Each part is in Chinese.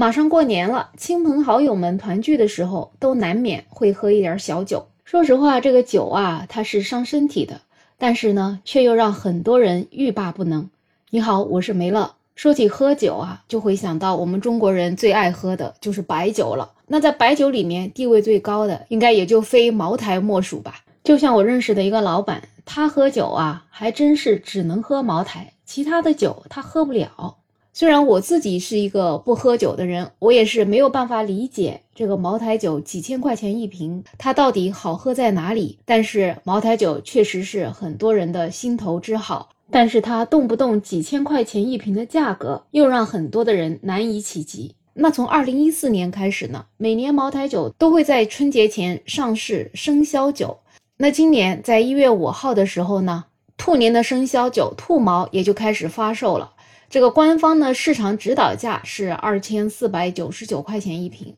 马上过年了，亲朋好友们团聚的时候，都难免会喝一点小酒。说实话，这个酒啊，它是伤身体的，但是呢，却又让很多人欲罢不能。你好，我是梅乐。说起喝酒啊，就会想到我们中国人最爱喝的就是白酒了。那在白酒里面，地位最高的应该也就非茅台莫属吧。就像我认识的一个老板，他喝酒啊，还真是只能喝茅台，其他的酒他喝不了。虽然我自己是一个不喝酒的人，我也是没有办法理解这个茅台酒几千块钱一瓶，它到底好喝在哪里？但是茅台酒确实是很多人的心头之好，但是它动不动几千块钱一瓶的价格，又让很多的人难以企及。那从二零一四年开始呢，每年茅台酒都会在春节前上市生肖酒。那今年在一月五号的时候呢，兔年的生肖酒兔毛也就开始发售了。这个官方的市场指导价是二千四百九十九块钱一瓶，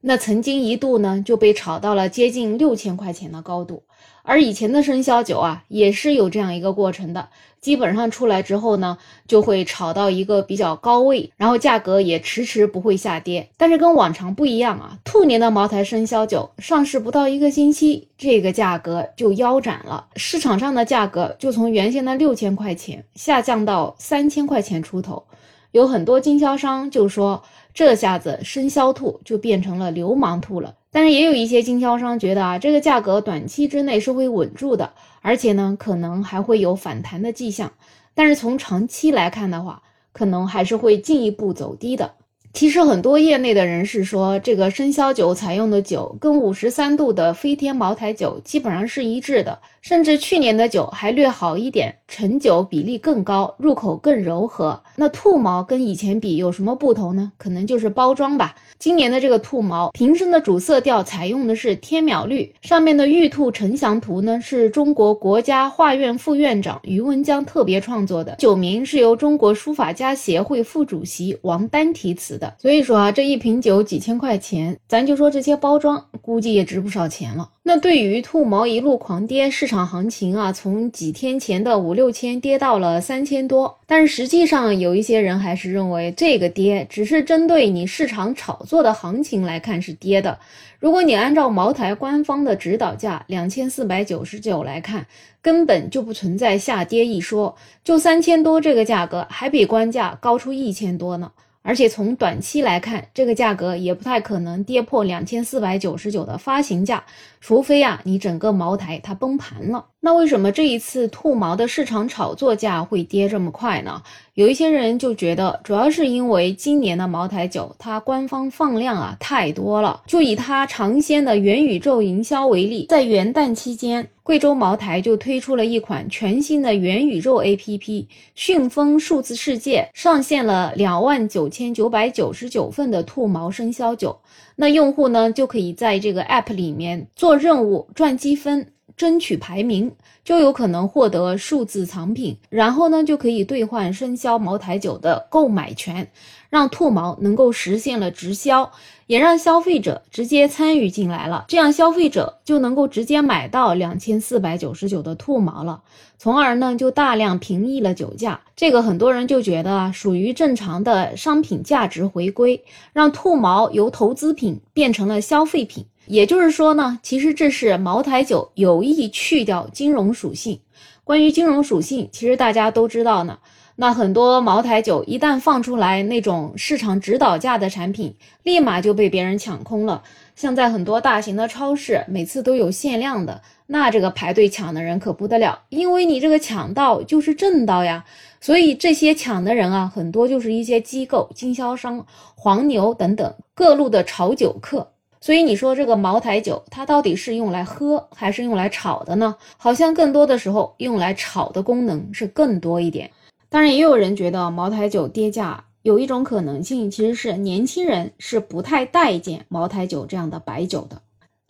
那曾经一度呢就被炒到了接近六千块钱的高度。而以前的生肖酒啊，也是有这样一个过程的，基本上出来之后呢，就会炒到一个比较高位，然后价格也迟迟不会下跌。但是跟往常不一样啊，兔年的茅台生肖酒上市不到一个星期，这个价格就腰斩了，市场上的价格就从原先的六千块钱下降到三千块钱出头。有很多经销商就说，这下子生肖兔就变成了流氓兔了。但是也有一些经销商觉得啊，这个价格短期之内是会稳住的，而且呢，可能还会有反弹的迹象。但是从长期来看的话，可能还是会进一步走低的。其实很多业内的人士说，这个生肖酒采用的酒跟五十三度的飞天茅台酒基本上是一致的，甚至去年的酒还略好一点，陈酒比例更高，入口更柔和。那兔毛跟以前比有什么不同呢？可能就是包装吧。今年的这个兔毛瓶身的主色调采用的是天淼绿，上面的玉兔呈祥图呢是中国国家画院副院长余文江特别创作的，酒名是由中国书法家协会副主席王丹题词。的，所以说啊，这一瓶酒几千块钱，咱就说这些包装估计也值不少钱了。那对于兔毛一路狂跌，市场行情啊，从几天前的五六千跌到了三千多，但是实际上有一些人还是认为这个跌只是针对你市场炒作的行情来看是跌的。如果你按照茅台官方的指导价两千四百九十九来看，根本就不存在下跌一说，就三千多这个价格还比官价高出一千多呢。而且从短期来看，这个价格也不太可能跌破两千四百九十九的发行价，除非啊，你整个茅台它崩盘了。那为什么这一次兔毛的市场炒作价会跌这么快呢？有一些人就觉得，主要是因为今年的茅台酒它官方放量啊太多了。就以它尝鲜的元宇宙营销为例，在元旦期间，贵州茅台就推出了一款全新的元宇宙 APP“ 迅风数字世界”，上线了两万九千九百九十九份的兔毛生肖酒。那用户呢就可以在这个 App 里面做任务赚积分。争取排名就有可能获得数字藏品，然后呢就可以兑换生肖茅台酒的购买权，让兔毛能够实现了直销，也让消费者直接参与进来了。这样消费者就能够直接买到两千四百九十九的兔毛了，从而呢就大量平抑了酒价。这个很多人就觉得啊，属于正常的商品价值回归，让兔毛由投资品变成了消费品。也就是说呢，其实这是茅台酒有意去掉金融属性。关于金融属性，其实大家都知道呢。那很多茅台酒一旦放出来，那种市场指导价的产品，立马就被别人抢空了。像在很多大型的超市，每次都有限量的，那这个排队抢的人可不得了，因为你这个抢到就是挣到呀。所以这些抢的人啊，很多就是一些机构、经销商、黄牛等等各路的炒酒客。所以你说这个茅台酒，它到底是用来喝还是用来炒的呢？好像更多的时候用来炒的功能是更多一点。当然，也有人觉得茅台酒跌价有一种可能性，其实是年轻人是不太待见茅台酒这样的白酒的。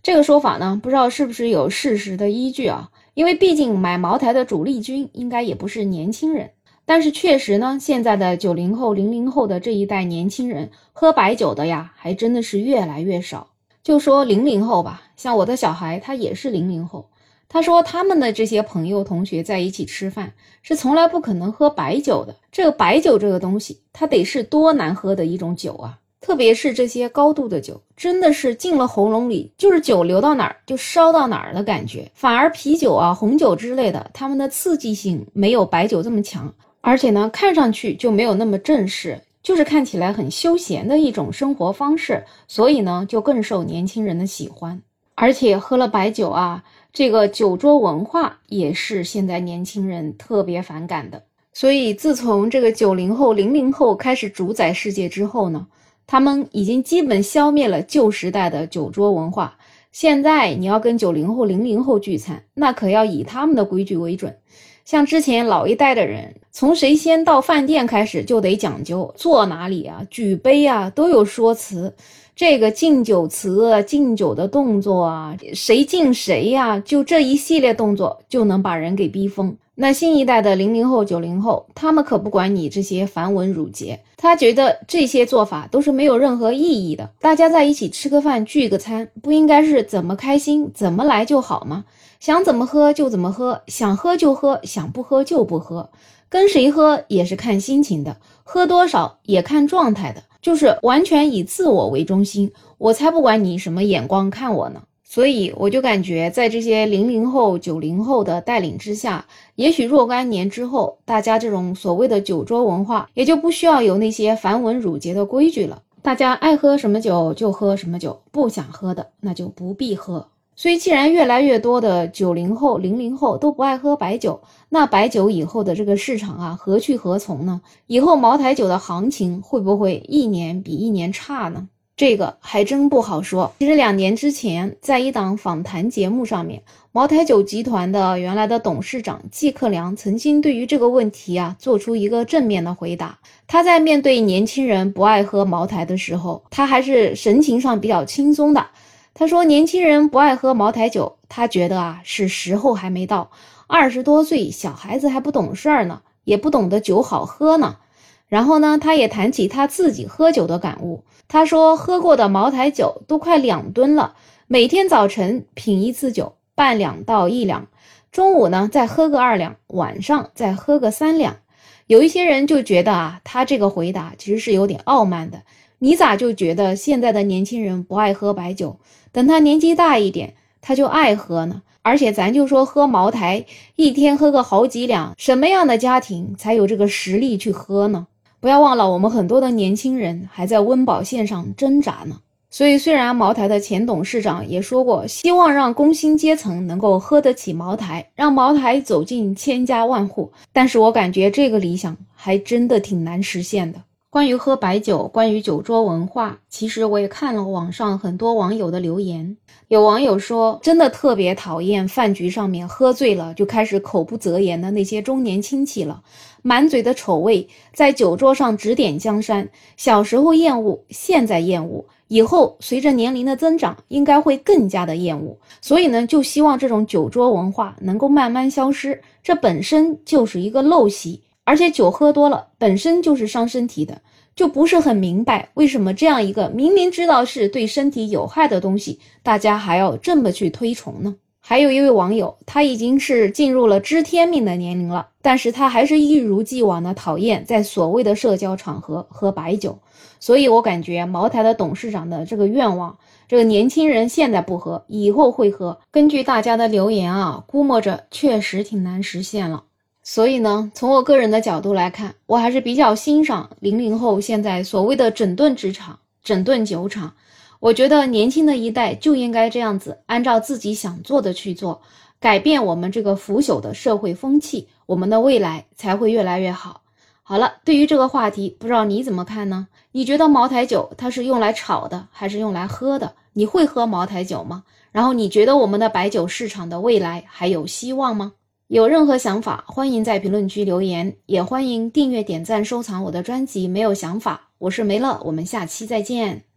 这个说法呢，不知道是不是有事实的依据啊？因为毕竟买茅台的主力军应该也不是年轻人。但是确实呢，现在的九零后、零零后的这一代年轻人喝白酒的呀，还真的是越来越少。就说零零后吧，像我的小孩，他也是零零后。他说他们的这些朋友同学在一起吃饭，是从来不可能喝白酒的。这个白酒这个东西，它得是多难喝的一种酒啊！特别是这些高度的酒，真的是进了喉咙里，就是酒流到哪儿就烧到哪儿的感觉。反而啤酒啊、红酒之类的，它们的刺激性没有白酒这么强，而且呢，看上去就没有那么正式，就是看起来很休闲的一种生活方式，所以呢，就更受年轻人的喜欢。而且喝了白酒啊，这个酒桌文化也是现在年轻人特别反感的。所以，自从这个九零后、零零后开始主宰世界之后呢，他们已经基本消灭了旧时代的酒桌文化。现在你要跟九零后、零零后聚餐，那可要以他们的规矩为准。像之前老一代的人，从谁先到饭店开始就得讲究坐哪里啊、举杯啊，都有说辞。这个敬酒词、敬酒的动作啊，谁敬谁呀？就这一系列动作就能把人给逼疯。那新一代的零零后、九零后，他们可不管你这些繁文缛节，他觉得这些做法都是没有任何意义的。大家在一起吃个饭、聚个餐，不应该是怎么开心怎么来就好吗？想怎么喝就怎么喝，想喝就喝，想不喝就不喝。跟谁喝也是看心情的，喝多少也看状态的，就是完全以自我为中心。我才不管你什么眼光看我呢。所以我就感觉，在这些零零后、九零后的带领之下，也许若干年之后，大家这种所谓的酒桌文化也就不需要有那些繁文缛节的规矩了。大家爱喝什么酒就喝什么酒，不想喝的那就不必喝。所以，既然越来越多的九零后、零零后都不爱喝白酒，那白酒以后的这个市场啊，何去何从呢？以后茅台酒的行情会不会一年比一年差呢？这个还真不好说。其实两年之前，在一档访谈节目上面，茅台酒集团的原来的董事长季克良曾经对于这个问题啊做出一个正面的回答。他在面对年轻人不爱喝茅台的时候，他还是神情上比较轻松的。他说：“年轻人不爱喝茅台酒，他觉得啊是时候还没到。二十多岁小孩子还不懂事儿呢，也不懂得酒好喝呢。”然后呢，他也谈起他自己喝酒的感悟。他说，喝过的茅台酒都快两吨了，每天早晨品一次酒，半两到一两；中午呢再喝个二两，晚上再喝个三两。有一些人就觉得啊，他这个回答其实是有点傲慢的。你咋就觉得现在的年轻人不爱喝白酒？等他年纪大一点，他就爱喝呢？而且咱就说喝茅台，一天喝个好几两，什么样的家庭才有这个实力去喝呢？不要忘了，我们很多的年轻人还在温饱线上挣扎呢。所以，虽然茅台的前董事长也说过，希望让工薪阶层能够喝得起茅台，让茅台走进千家万户，但是我感觉这个理想还真的挺难实现的。关于喝白酒，关于酒桌文化，其实我也看了网上很多网友的留言。有网友说，真的特别讨厌饭局上面喝醉了就开始口不择言的那些中年亲戚了，满嘴的丑味，在酒桌上指点江山。小时候厌恶，现在厌恶，以后随着年龄的增长，应该会更加的厌恶。所以呢，就希望这种酒桌文化能够慢慢消失。这本身就是一个陋习，而且酒喝多了本身就是伤身体的。就不是很明白，为什么这样一个明明知道是对身体有害的东西，大家还要这么去推崇呢？还有一位网友，他已经是进入了知天命的年龄了，但是他还是一如既往的讨厌在所谓的社交场合喝白酒。所以我感觉茅台的董事长的这个愿望，这个年轻人现在不喝，以后会喝。根据大家的留言啊，估摸着确实挺难实现了。所以呢，从我个人的角度来看，我还是比较欣赏零零后现在所谓的整顿职场、整顿酒厂。我觉得年轻的一代就应该这样子，按照自己想做的去做，改变我们这个腐朽的社会风气，我们的未来才会越来越好。好了，对于这个话题，不知道你怎么看呢？你觉得茅台酒它是用来炒的，还是用来喝的？你会喝茅台酒吗？然后你觉得我们的白酒市场的未来还有希望吗？有任何想法，欢迎在评论区留言，也欢迎订阅、点赞、收藏我的专辑。没有想法，我是梅乐，我们下期再见。